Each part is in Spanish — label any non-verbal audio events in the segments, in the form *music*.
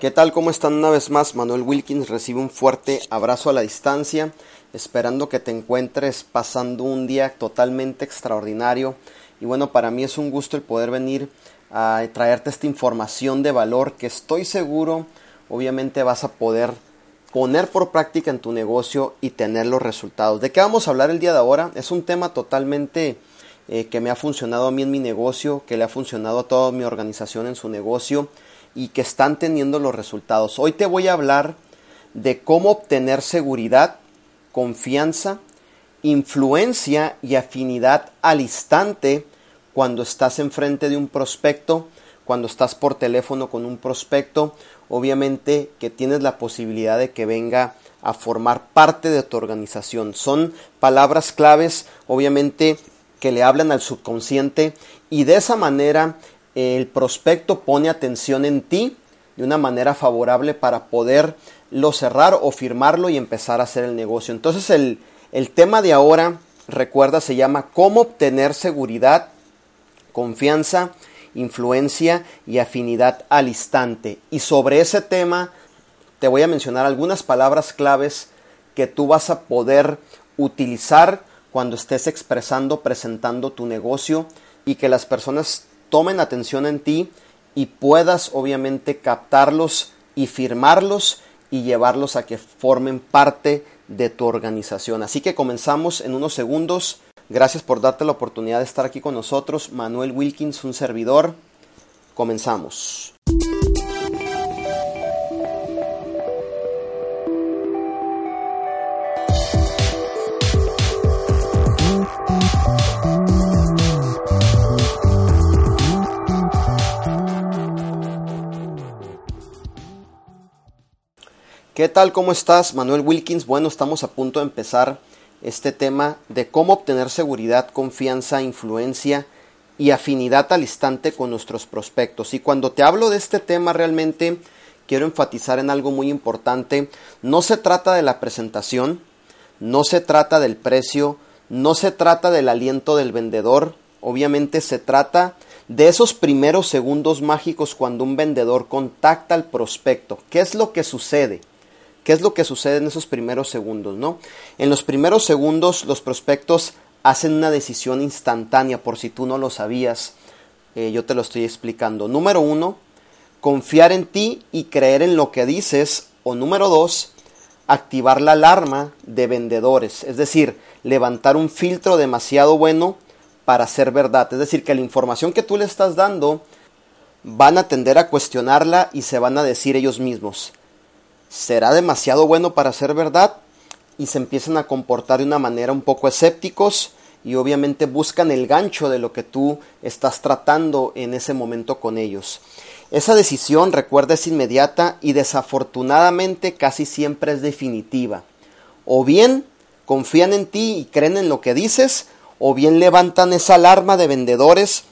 ¿Qué tal? ¿Cómo están una vez más? Manuel Wilkins recibe un fuerte abrazo a la distancia, esperando que te encuentres pasando un día totalmente extraordinario. Y bueno, para mí es un gusto el poder venir a traerte esta información de valor que estoy seguro, obviamente vas a poder poner por práctica en tu negocio y tener los resultados. ¿De qué vamos a hablar el día de ahora? Es un tema totalmente eh, que me ha funcionado a mí en mi negocio, que le ha funcionado a toda mi organización en su negocio y que están teniendo los resultados. Hoy te voy a hablar de cómo obtener seguridad, confianza, influencia y afinidad al instante cuando estás enfrente de un prospecto, cuando estás por teléfono con un prospecto, obviamente que tienes la posibilidad de que venga a formar parte de tu organización. Son palabras claves, obviamente, que le hablan al subconsciente y de esa manera el prospecto pone atención en ti de una manera favorable para poderlo cerrar o firmarlo y empezar a hacer el negocio. Entonces el, el tema de ahora, recuerda, se llama cómo obtener seguridad, confianza, influencia y afinidad al instante. Y sobre ese tema te voy a mencionar algunas palabras claves que tú vas a poder utilizar cuando estés expresando, presentando tu negocio y que las personas tomen atención en ti y puedas obviamente captarlos y firmarlos y llevarlos a que formen parte de tu organización. Así que comenzamos en unos segundos. Gracias por darte la oportunidad de estar aquí con nosotros. Manuel Wilkins, un servidor. Comenzamos. ¿Qué tal? ¿Cómo estás? Manuel Wilkins. Bueno, estamos a punto de empezar este tema de cómo obtener seguridad, confianza, influencia y afinidad al instante con nuestros prospectos. Y cuando te hablo de este tema realmente quiero enfatizar en algo muy importante. No se trata de la presentación, no se trata del precio, no se trata del aliento del vendedor, obviamente se trata de esos primeros segundos mágicos cuando un vendedor contacta al prospecto. ¿Qué es lo que sucede? ¿Qué es lo que sucede en esos primeros segundos? ¿no? En los primeros segundos los prospectos hacen una decisión instantánea, por si tú no lo sabías, eh, yo te lo estoy explicando. Número uno, confiar en ti y creer en lo que dices. O número dos, activar la alarma de vendedores, es decir, levantar un filtro demasiado bueno para ser verdad. Es decir, que la información que tú le estás dando van a tender a cuestionarla y se van a decir ellos mismos será demasiado bueno para ser verdad y se empiezan a comportar de una manera un poco escépticos y obviamente buscan el gancho de lo que tú estás tratando en ese momento con ellos. Esa decisión, recuerda, es inmediata y desafortunadamente casi siempre es definitiva. O bien confían en ti y creen en lo que dices, o bien levantan esa alarma de vendedores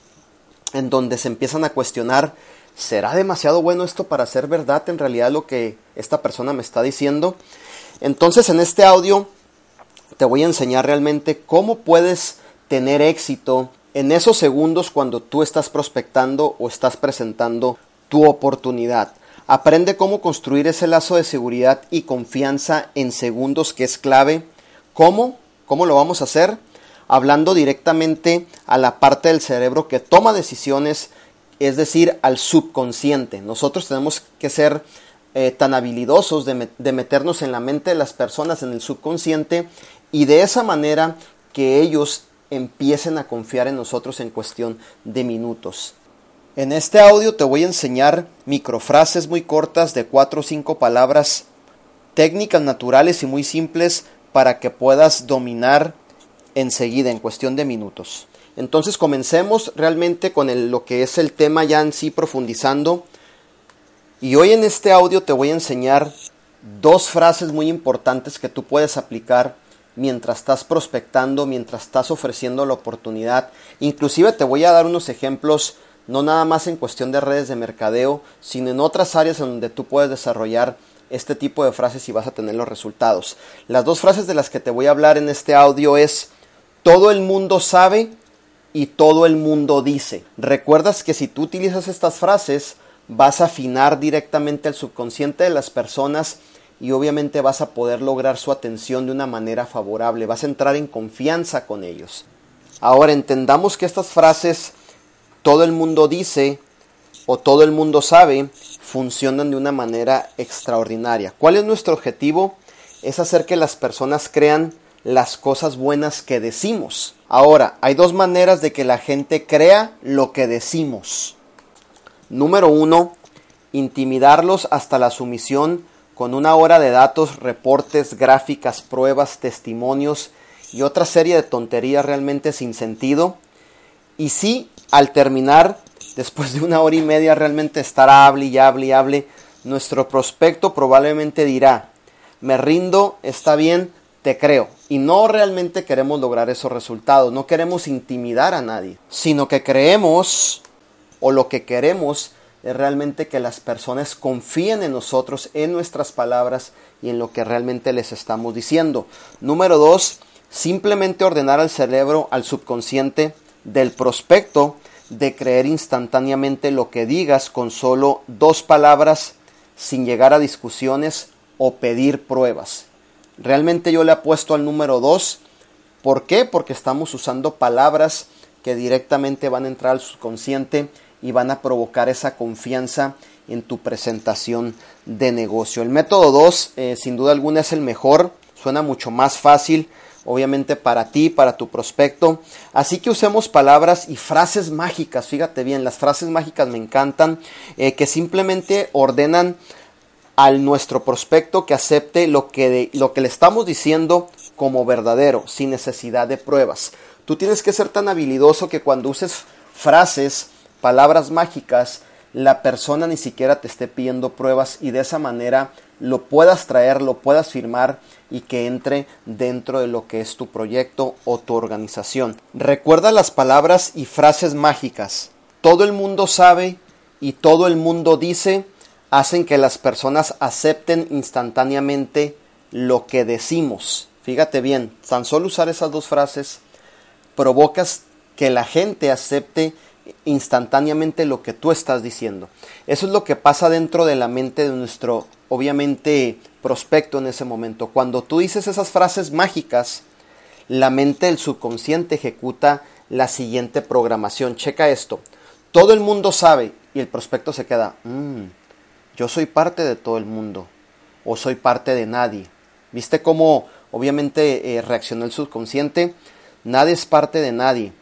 en donde se empiezan a cuestionar ¿será demasiado bueno esto para ser verdad en realidad lo que esta persona me está diciendo? Entonces en este audio te voy a enseñar realmente cómo puedes tener éxito en esos segundos cuando tú estás prospectando o estás presentando tu oportunidad. Aprende cómo construir ese lazo de seguridad y confianza en segundos que es clave. ¿Cómo? ¿Cómo lo vamos a hacer? Hablando directamente a la parte del cerebro que toma decisiones es decir, al subconsciente. Nosotros tenemos que ser eh, tan habilidosos de, de meternos en la mente de las personas, en el subconsciente, y de esa manera que ellos empiecen a confiar en nosotros en cuestión de minutos. En este audio te voy a enseñar microfrases muy cortas de 4 o 5 palabras, técnicas naturales y muy simples para que puedas dominar enseguida en cuestión de minutos. Entonces comencemos realmente con lo que es el tema ya en sí profundizando. Y hoy en este audio te voy a enseñar dos frases muy importantes que tú puedes aplicar mientras estás prospectando, mientras estás ofreciendo la oportunidad. Inclusive te voy a dar unos ejemplos, no nada más en cuestión de redes de mercadeo, sino en otras áreas en donde tú puedes desarrollar este tipo de frases y vas a tener los resultados. Las dos frases de las que te voy a hablar en este audio es todo el mundo sabe y todo el mundo dice. Recuerdas que si tú utilizas estas frases vas a afinar directamente el subconsciente de las personas y obviamente vas a poder lograr su atención de una manera favorable, vas a entrar en confianza con ellos. Ahora entendamos que estas frases todo el mundo dice o todo el mundo sabe funcionan de una manera extraordinaria. ¿Cuál es nuestro objetivo? Es hacer que las personas crean las cosas buenas que decimos. Ahora, hay dos maneras de que la gente crea lo que decimos. Número uno, intimidarlos hasta la sumisión con una hora de datos, reportes, gráficas, pruebas, testimonios y otra serie de tonterías realmente sin sentido. Y si al terminar, después de una hora y media, realmente estar hable y hable y hable, nuestro prospecto probablemente dirá, me rindo, está bien, te creo. Y no realmente queremos lograr esos resultados, no queremos intimidar a nadie, sino que creemos o lo que queremos es realmente que las personas confíen en nosotros, en nuestras palabras y en lo que realmente les estamos diciendo. Número dos, simplemente ordenar al cerebro, al subconsciente del prospecto de creer instantáneamente lo que digas con solo dos palabras sin llegar a discusiones o pedir pruebas. Realmente yo le apuesto al número dos. ¿Por qué? Porque estamos usando palabras que directamente van a entrar al subconsciente y van a provocar esa confianza en tu presentación de negocio. El método 2, eh, sin duda alguna, es el mejor, suena mucho más fácil, obviamente para ti, para tu prospecto. Así que usemos palabras y frases mágicas, fíjate bien, las frases mágicas me encantan, eh, que simplemente ordenan al nuestro prospecto que acepte lo que, lo que le estamos diciendo como verdadero, sin necesidad de pruebas. Tú tienes que ser tan habilidoso que cuando uses frases palabras mágicas, la persona ni siquiera te esté pidiendo pruebas y de esa manera lo puedas traer, lo puedas firmar y que entre dentro de lo que es tu proyecto o tu organización. Recuerda las palabras y frases mágicas. Todo el mundo sabe y todo el mundo dice hacen que las personas acepten instantáneamente lo que decimos. Fíjate bien, tan solo usar esas dos frases provocas que la gente acepte instantáneamente lo que tú estás diciendo. Eso es lo que pasa dentro de la mente de nuestro, obviamente, prospecto en ese momento. Cuando tú dices esas frases mágicas, la mente del subconsciente ejecuta la siguiente programación. Checa esto. Todo el mundo sabe y el prospecto se queda, mm, yo soy parte de todo el mundo o soy parte de nadie. ¿Viste cómo obviamente eh, reaccionó el subconsciente? Nadie es parte de nadie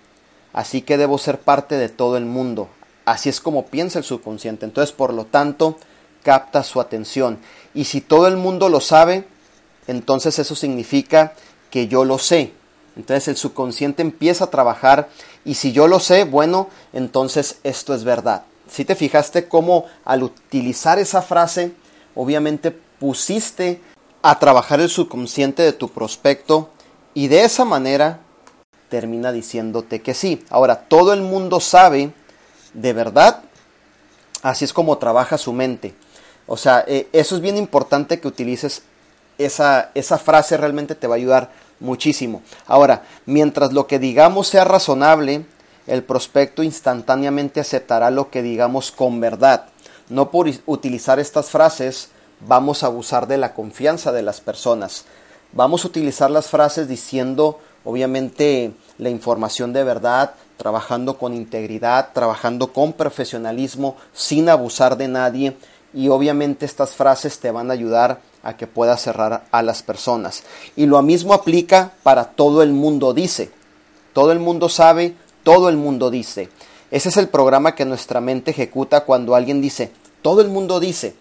así que debo ser parte de todo el mundo. Así es como piensa el subconsciente. Entonces, por lo tanto, capta su atención. Y si todo el mundo lo sabe, entonces eso significa que yo lo sé. Entonces el subconsciente empieza a trabajar y si yo lo sé, bueno, entonces esto es verdad. Si te fijaste cómo al utilizar esa frase, obviamente pusiste a trabajar el subconsciente de tu prospecto y de esa manera termina diciéndote que sí. Ahora, todo el mundo sabe de verdad, así es como trabaja su mente. O sea, eh, eso es bien importante que utilices esa, esa frase, realmente te va a ayudar muchísimo. Ahora, mientras lo que digamos sea razonable, el prospecto instantáneamente aceptará lo que digamos con verdad. No por utilizar estas frases vamos a abusar de la confianza de las personas. Vamos a utilizar las frases diciendo, obviamente, la información de verdad, trabajando con integridad, trabajando con profesionalismo, sin abusar de nadie. Y obviamente estas frases te van a ayudar a que puedas cerrar a las personas. Y lo mismo aplica para todo el mundo dice. Todo el mundo sabe, todo el mundo dice. Ese es el programa que nuestra mente ejecuta cuando alguien dice, todo el mundo dice.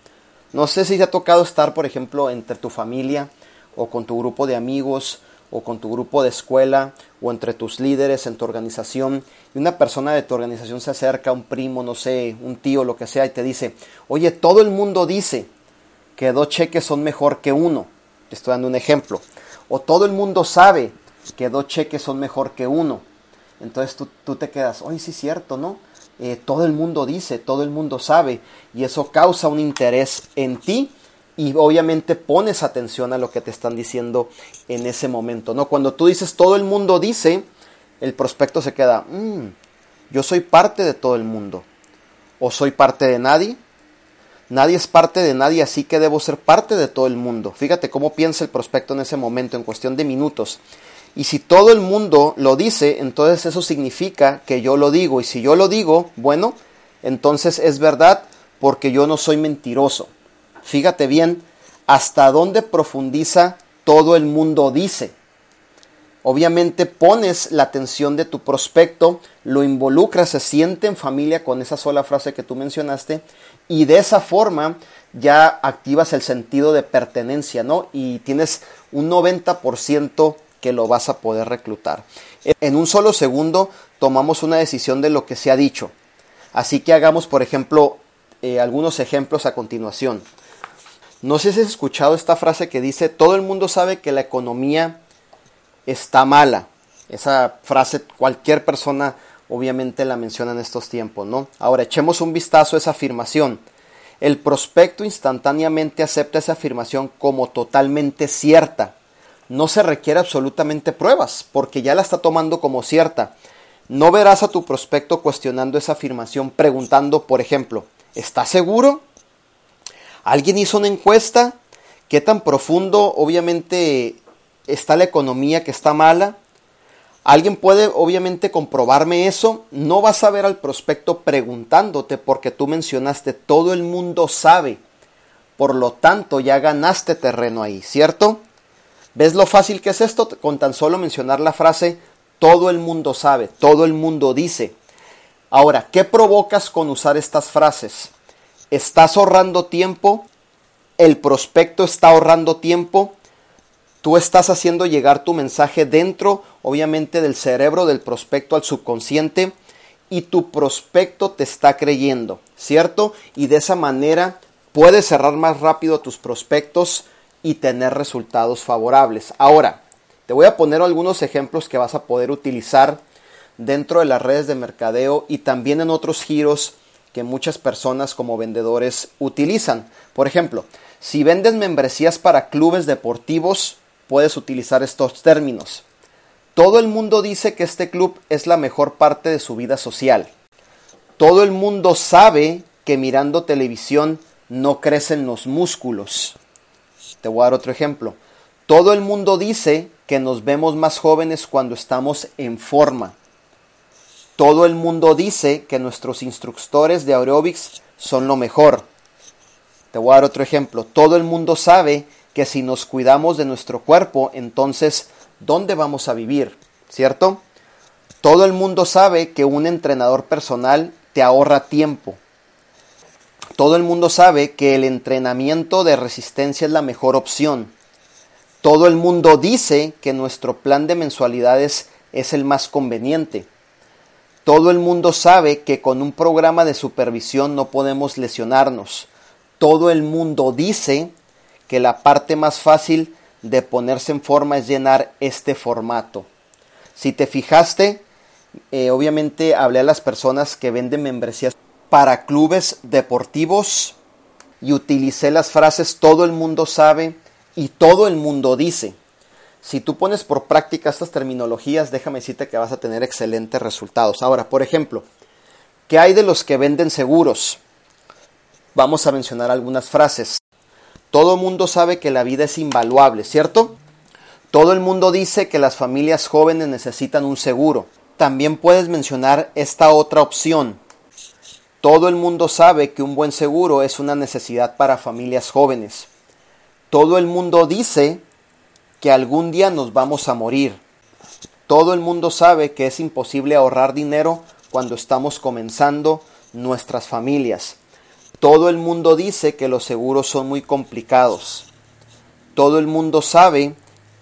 No sé si te ha tocado estar, por ejemplo, entre tu familia o con tu grupo de amigos o con tu grupo de escuela o entre tus líderes en tu organización y una persona de tu organización se acerca, un primo, no sé, un tío, lo que sea, y te dice, oye, todo el mundo dice que dos cheques son mejor que uno. Te estoy dando un ejemplo. O todo el mundo sabe que dos cheques son mejor que uno. Entonces tú, te quedas, oye, sí es cierto, ¿no? Eh, todo el mundo dice, todo el mundo sabe, y eso causa un interés en ti y obviamente pones atención a lo que te están diciendo en ese momento, ¿no? Cuando tú dices todo el mundo dice, el prospecto se queda, mm, yo soy parte de todo el mundo, o soy parte de nadie, nadie es parte de nadie, así que debo ser parte de todo el mundo. Fíjate cómo piensa el prospecto en ese momento, en cuestión de minutos. Y si todo el mundo lo dice, entonces eso significa que yo lo digo. Y si yo lo digo, bueno, entonces es verdad porque yo no soy mentiroso. Fíjate bien hasta dónde profundiza todo el mundo dice. Obviamente pones la atención de tu prospecto, lo involucras, se siente en familia con esa sola frase que tú mencionaste y de esa forma ya activas el sentido de pertenencia, ¿no? Y tienes un 90% que lo vas a poder reclutar. En un solo segundo tomamos una decisión de lo que se ha dicho. Así que hagamos, por ejemplo, eh, algunos ejemplos a continuación. No sé si has escuchado esta frase que dice, todo el mundo sabe que la economía está mala. Esa frase cualquier persona obviamente la menciona en estos tiempos, ¿no? Ahora echemos un vistazo a esa afirmación. El prospecto instantáneamente acepta esa afirmación como totalmente cierta no se requiere absolutamente pruebas, porque ya la está tomando como cierta. No verás a tu prospecto cuestionando esa afirmación preguntando, por ejemplo, ¿estás seguro? ¿Alguien hizo una encuesta? ¿Qué tan profundo obviamente está la economía que está mala? Alguien puede obviamente comprobarme eso. No vas a ver al prospecto preguntándote porque tú mencionaste todo el mundo sabe. Por lo tanto, ya ganaste terreno ahí, ¿cierto? ¿Ves lo fácil que es esto? Con tan solo mencionar la frase, todo el mundo sabe, todo el mundo dice. Ahora, ¿qué provocas con usar estas frases? ¿Estás ahorrando tiempo? ¿El prospecto está ahorrando tiempo? Tú estás haciendo llegar tu mensaje dentro, obviamente, del cerebro del prospecto al subconsciente y tu prospecto te está creyendo, ¿cierto? Y de esa manera puedes cerrar más rápido tus prospectos y tener resultados favorables. Ahora, te voy a poner algunos ejemplos que vas a poder utilizar dentro de las redes de mercadeo y también en otros giros que muchas personas como vendedores utilizan. Por ejemplo, si vendes membresías para clubes deportivos, puedes utilizar estos términos. Todo el mundo dice que este club es la mejor parte de su vida social. Todo el mundo sabe que mirando televisión no crecen los músculos. Te voy a dar otro ejemplo. Todo el mundo dice que nos vemos más jóvenes cuando estamos en forma. Todo el mundo dice que nuestros instructores de aerobics son lo mejor. Te voy a dar otro ejemplo. Todo el mundo sabe que si nos cuidamos de nuestro cuerpo, entonces, ¿dónde vamos a vivir? ¿Cierto? Todo el mundo sabe que un entrenador personal te ahorra tiempo. Todo el mundo sabe que el entrenamiento de resistencia es la mejor opción. Todo el mundo dice que nuestro plan de mensualidades es el más conveniente. Todo el mundo sabe que con un programa de supervisión no podemos lesionarnos. Todo el mundo dice que la parte más fácil de ponerse en forma es llenar este formato. Si te fijaste, eh, obviamente hablé a las personas que venden membresías para clubes deportivos y utilicé las frases todo el mundo sabe y todo el mundo dice. Si tú pones por práctica estas terminologías, déjame decirte que vas a tener excelentes resultados. Ahora, por ejemplo, ¿qué hay de los que venden seguros? Vamos a mencionar algunas frases. Todo el mundo sabe que la vida es invaluable, ¿cierto? Todo el mundo dice que las familias jóvenes necesitan un seguro. También puedes mencionar esta otra opción. Todo el mundo sabe que un buen seguro es una necesidad para familias jóvenes. Todo el mundo dice que algún día nos vamos a morir. todo el mundo sabe que es imposible ahorrar dinero cuando estamos comenzando nuestras familias. Todo el mundo dice que los seguros son muy complicados. Todo el mundo sabe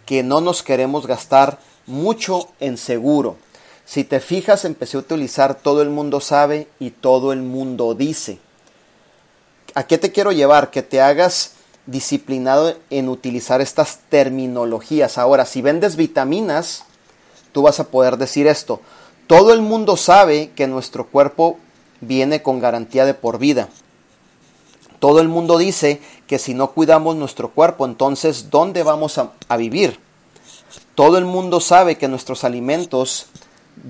que no nos queremos gastar mucho en seguro. Si te fijas, empecé a utilizar todo el mundo sabe y todo el mundo dice. ¿A qué te quiero llevar? Que te hagas disciplinado en utilizar estas terminologías. Ahora, si vendes vitaminas, tú vas a poder decir esto. Todo el mundo sabe que nuestro cuerpo viene con garantía de por vida. Todo el mundo dice que si no cuidamos nuestro cuerpo, entonces ¿dónde vamos a, a vivir? Todo el mundo sabe que nuestros alimentos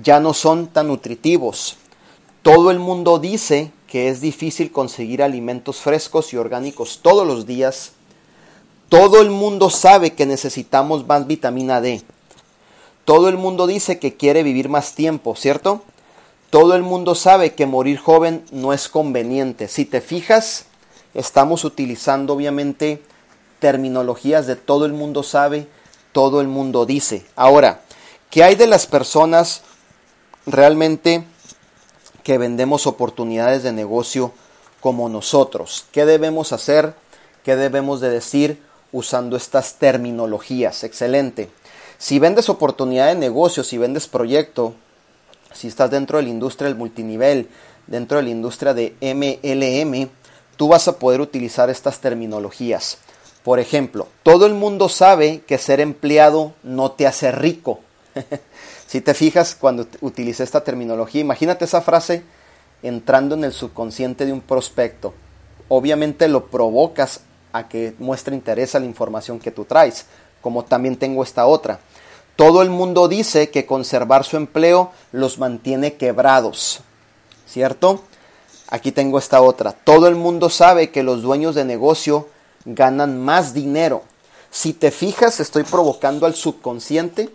ya no son tan nutritivos. Todo el mundo dice que es difícil conseguir alimentos frescos y orgánicos todos los días. Todo el mundo sabe que necesitamos más vitamina D. Todo el mundo dice que quiere vivir más tiempo, ¿cierto? Todo el mundo sabe que morir joven no es conveniente. Si te fijas, estamos utilizando obviamente terminologías de todo el mundo sabe, todo el mundo dice. Ahora, ¿qué hay de las personas realmente que vendemos oportunidades de negocio como nosotros. ¿Qué debemos hacer? ¿Qué debemos de decir usando estas terminologías? Excelente. Si vendes oportunidad de negocio, si vendes proyecto, si estás dentro de la industria del multinivel, dentro de la industria de MLM, tú vas a poder utilizar estas terminologías. Por ejemplo, todo el mundo sabe que ser empleado no te hace rico. *laughs* Si te fijas cuando utilicé esta terminología, imagínate esa frase entrando en el subconsciente de un prospecto. Obviamente lo provocas a que muestre interés a la información que tú traes, como también tengo esta otra. Todo el mundo dice que conservar su empleo los mantiene quebrados, ¿cierto? Aquí tengo esta otra. Todo el mundo sabe que los dueños de negocio ganan más dinero. Si te fijas, estoy provocando al subconsciente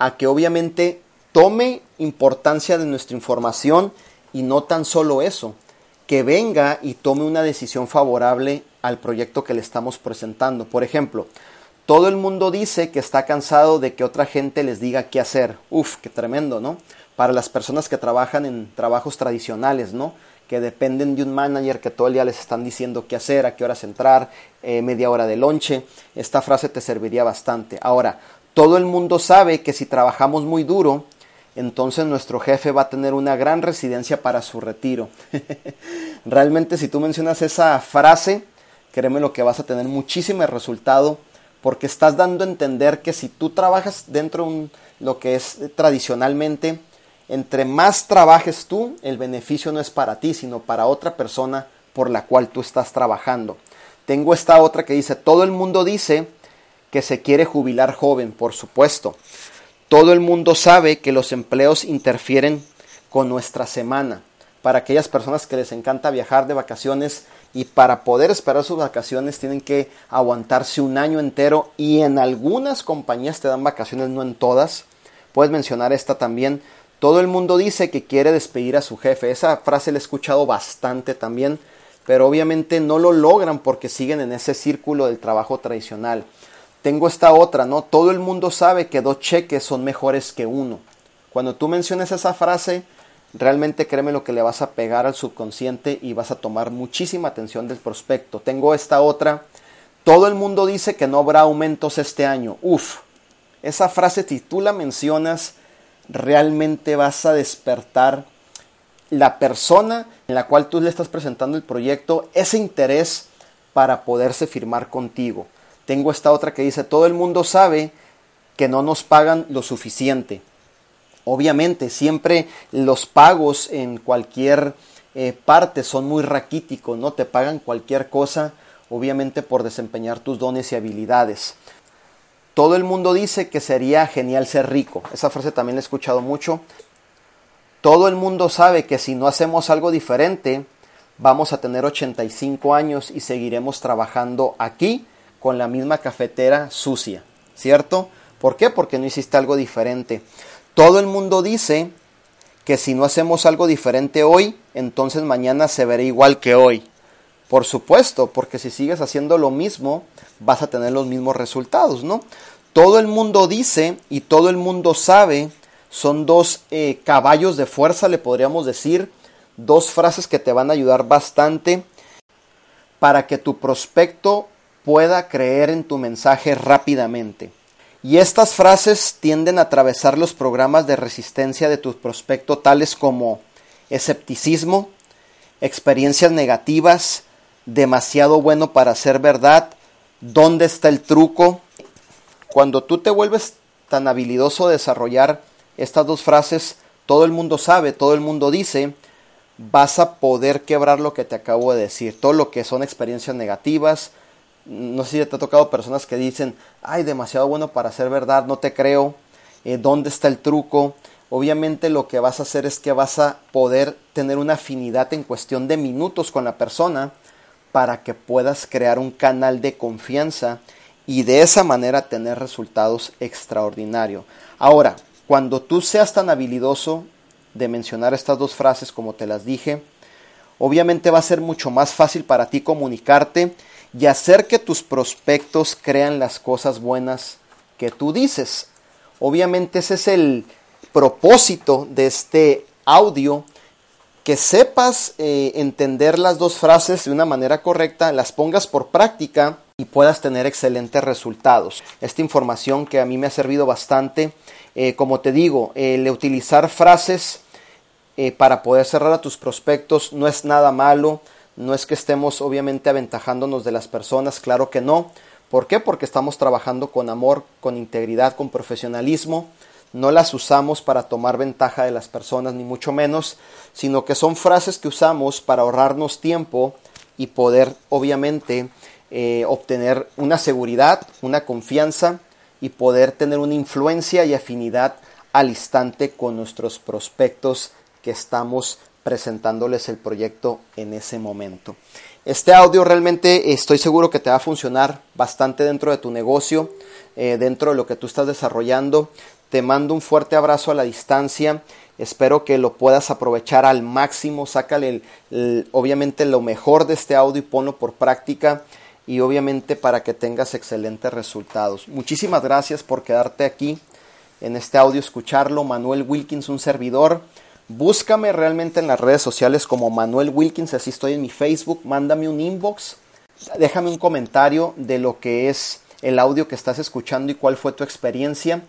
a que obviamente tome importancia de nuestra información y no tan solo eso, que venga y tome una decisión favorable al proyecto que le estamos presentando. Por ejemplo, todo el mundo dice que está cansado de que otra gente les diga qué hacer. Uf, qué tremendo, ¿no? Para las personas que trabajan en trabajos tradicionales, ¿no? Que dependen de un manager que todo el día les están diciendo qué hacer, a qué horas entrar, eh, media hora de lonche. Esta frase te serviría bastante. Ahora, todo el mundo sabe que si trabajamos muy duro, entonces nuestro jefe va a tener una gran residencia para su retiro. *laughs* Realmente si tú mencionas esa frase, créeme lo que vas a tener muchísimo resultado porque estás dando a entender que si tú trabajas dentro de lo que es tradicionalmente, entre más trabajes tú, el beneficio no es para ti, sino para otra persona por la cual tú estás trabajando. Tengo esta otra que dice, todo el mundo dice que se quiere jubilar joven, por supuesto. Todo el mundo sabe que los empleos interfieren con nuestra semana. Para aquellas personas que les encanta viajar de vacaciones y para poder esperar sus vacaciones tienen que aguantarse un año entero y en algunas compañías te dan vacaciones, no en todas. Puedes mencionar esta también. Todo el mundo dice que quiere despedir a su jefe. Esa frase la he escuchado bastante también, pero obviamente no lo logran porque siguen en ese círculo del trabajo tradicional. Tengo esta otra, ¿no? Todo el mundo sabe que dos cheques son mejores que uno. Cuando tú menciones esa frase, realmente créeme lo que le vas a pegar al subconsciente y vas a tomar muchísima atención del prospecto. Tengo esta otra. Todo el mundo dice que no habrá aumentos este año. Uf, esa frase si tú la mencionas, realmente vas a despertar la persona en la cual tú le estás presentando el proyecto, ese interés para poderse firmar contigo. Tengo esta otra que dice, todo el mundo sabe que no nos pagan lo suficiente. Obviamente, siempre los pagos en cualquier eh, parte son muy raquíticos, ¿no? Te pagan cualquier cosa, obviamente por desempeñar tus dones y habilidades. Todo el mundo dice que sería genial ser rico. Esa frase también la he escuchado mucho. Todo el mundo sabe que si no hacemos algo diferente, vamos a tener 85 años y seguiremos trabajando aquí con la misma cafetera sucia, ¿cierto? ¿Por qué? Porque no hiciste algo diferente. Todo el mundo dice que si no hacemos algo diferente hoy, entonces mañana se verá igual que hoy. Por supuesto, porque si sigues haciendo lo mismo, vas a tener los mismos resultados, ¿no? todo el mundo dice y todo el mundo sabe son dos eh, caballos de fuerza, le podríamos decir, dos frases que te van a ayudar bastante para que tu prospecto pueda creer en tu mensaje rápidamente. Y estas frases tienden a atravesar los programas de resistencia de tu prospecto tales como escepticismo, experiencias negativas, demasiado bueno para ser verdad, dónde está el truco. Cuando tú te vuelves tan habilidoso de desarrollar estas dos frases, todo el mundo sabe, todo el mundo dice, vas a poder quebrar lo que te acabo de decir, todo lo que son experiencias negativas. No sé si te ha tocado personas que dicen, ay, demasiado bueno para ser verdad, no te creo, eh, ¿dónde está el truco? Obviamente lo que vas a hacer es que vas a poder tener una afinidad en cuestión de minutos con la persona para que puedas crear un canal de confianza y de esa manera tener resultados extraordinarios. Ahora, cuando tú seas tan habilidoso de mencionar estas dos frases como te las dije, obviamente va a ser mucho más fácil para ti comunicarte y hacer que tus prospectos crean las cosas buenas que tú dices. Obviamente ese es el propósito de este audio, que sepas eh, entender las dos frases de una manera correcta, las pongas por práctica y puedas tener excelentes resultados. Esta información que a mí me ha servido bastante, eh, como te digo, el utilizar frases eh, para poder cerrar a tus prospectos no es nada malo, no es que estemos obviamente aventajándonos de las personas, claro que no. ¿Por qué? Porque estamos trabajando con amor, con integridad, con profesionalismo. No las usamos para tomar ventaja de las personas, ni mucho menos, sino que son frases que usamos para ahorrarnos tiempo y poder, obviamente, eh, obtener una seguridad, una confianza y poder tener una influencia y afinidad al instante con nuestros prospectos que estamos presentándoles el proyecto en ese momento. Este audio realmente estoy seguro que te va a funcionar bastante dentro de tu negocio, eh, dentro de lo que tú estás desarrollando. Te mando un fuerte abrazo a la distancia. Espero que lo puedas aprovechar al máximo. Sácale obviamente lo mejor de este audio y ponlo por práctica y obviamente para que tengas excelentes resultados. Muchísimas gracias por quedarte aquí en este audio, escucharlo. Manuel Wilkins, un servidor. Búscame realmente en las redes sociales como Manuel Wilkins, así estoy en mi Facebook, mándame un inbox, déjame un comentario de lo que es el audio que estás escuchando y cuál fue tu experiencia.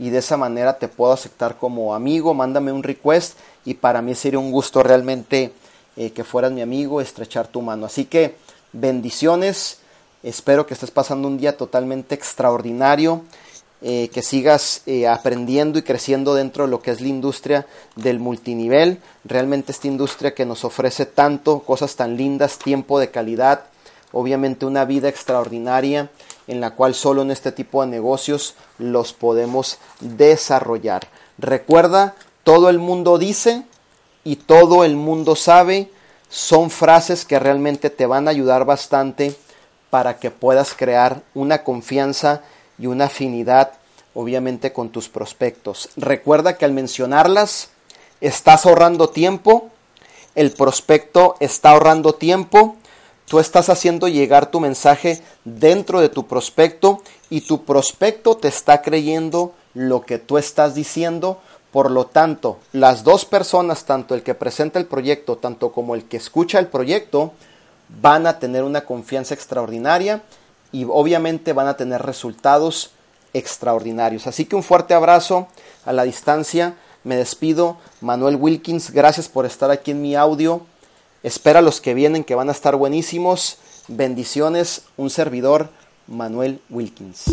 Y de esa manera te puedo aceptar como amigo, mándame un request y para mí sería un gusto realmente eh, que fueras mi amigo, estrechar tu mano. Así que bendiciones, espero que estés pasando un día totalmente extraordinario eh, que sigas eh, aprendiendo y creciendo dentro de lo que es la industria del multinivel. Realmente esta industria que nos ofrece tanto, cosas tan lindas, tiempo de calidad, obviamente una vida extraordinaria en la cual solo en este tipo de negocios los podemos desarrollar. Recuerda, todo el mundo dice y todo el mundo sabe, son frases que realmente te van a ayudar bastante para que puedas crear una confianza y una afinidad obviamente con tus prospectos. Recuerda que al mencionarlas estás ahorrando tiempo, el prospecto está ahorrando tiempo, tú estás haciendo llegar tu mensaje dentro de tu prospecto y tu prospecto te está creyendo lo que tú estás diciendo. Por lo tanto, las dos personas, tanto el que presenta el proyecto, tanto como el que escucha el proyecto, van a tener una confianza extraordinaria y obviamente van a tener resultados extraordinarios. Así que un fuerte abrazo a la distancia. Me despido. Manuel Wilkins, gracias por estar aquí en mi audio. Espera los que vienen que van a estar buenísimos. Bendiciones. Un servidor, Manuel Wilkins.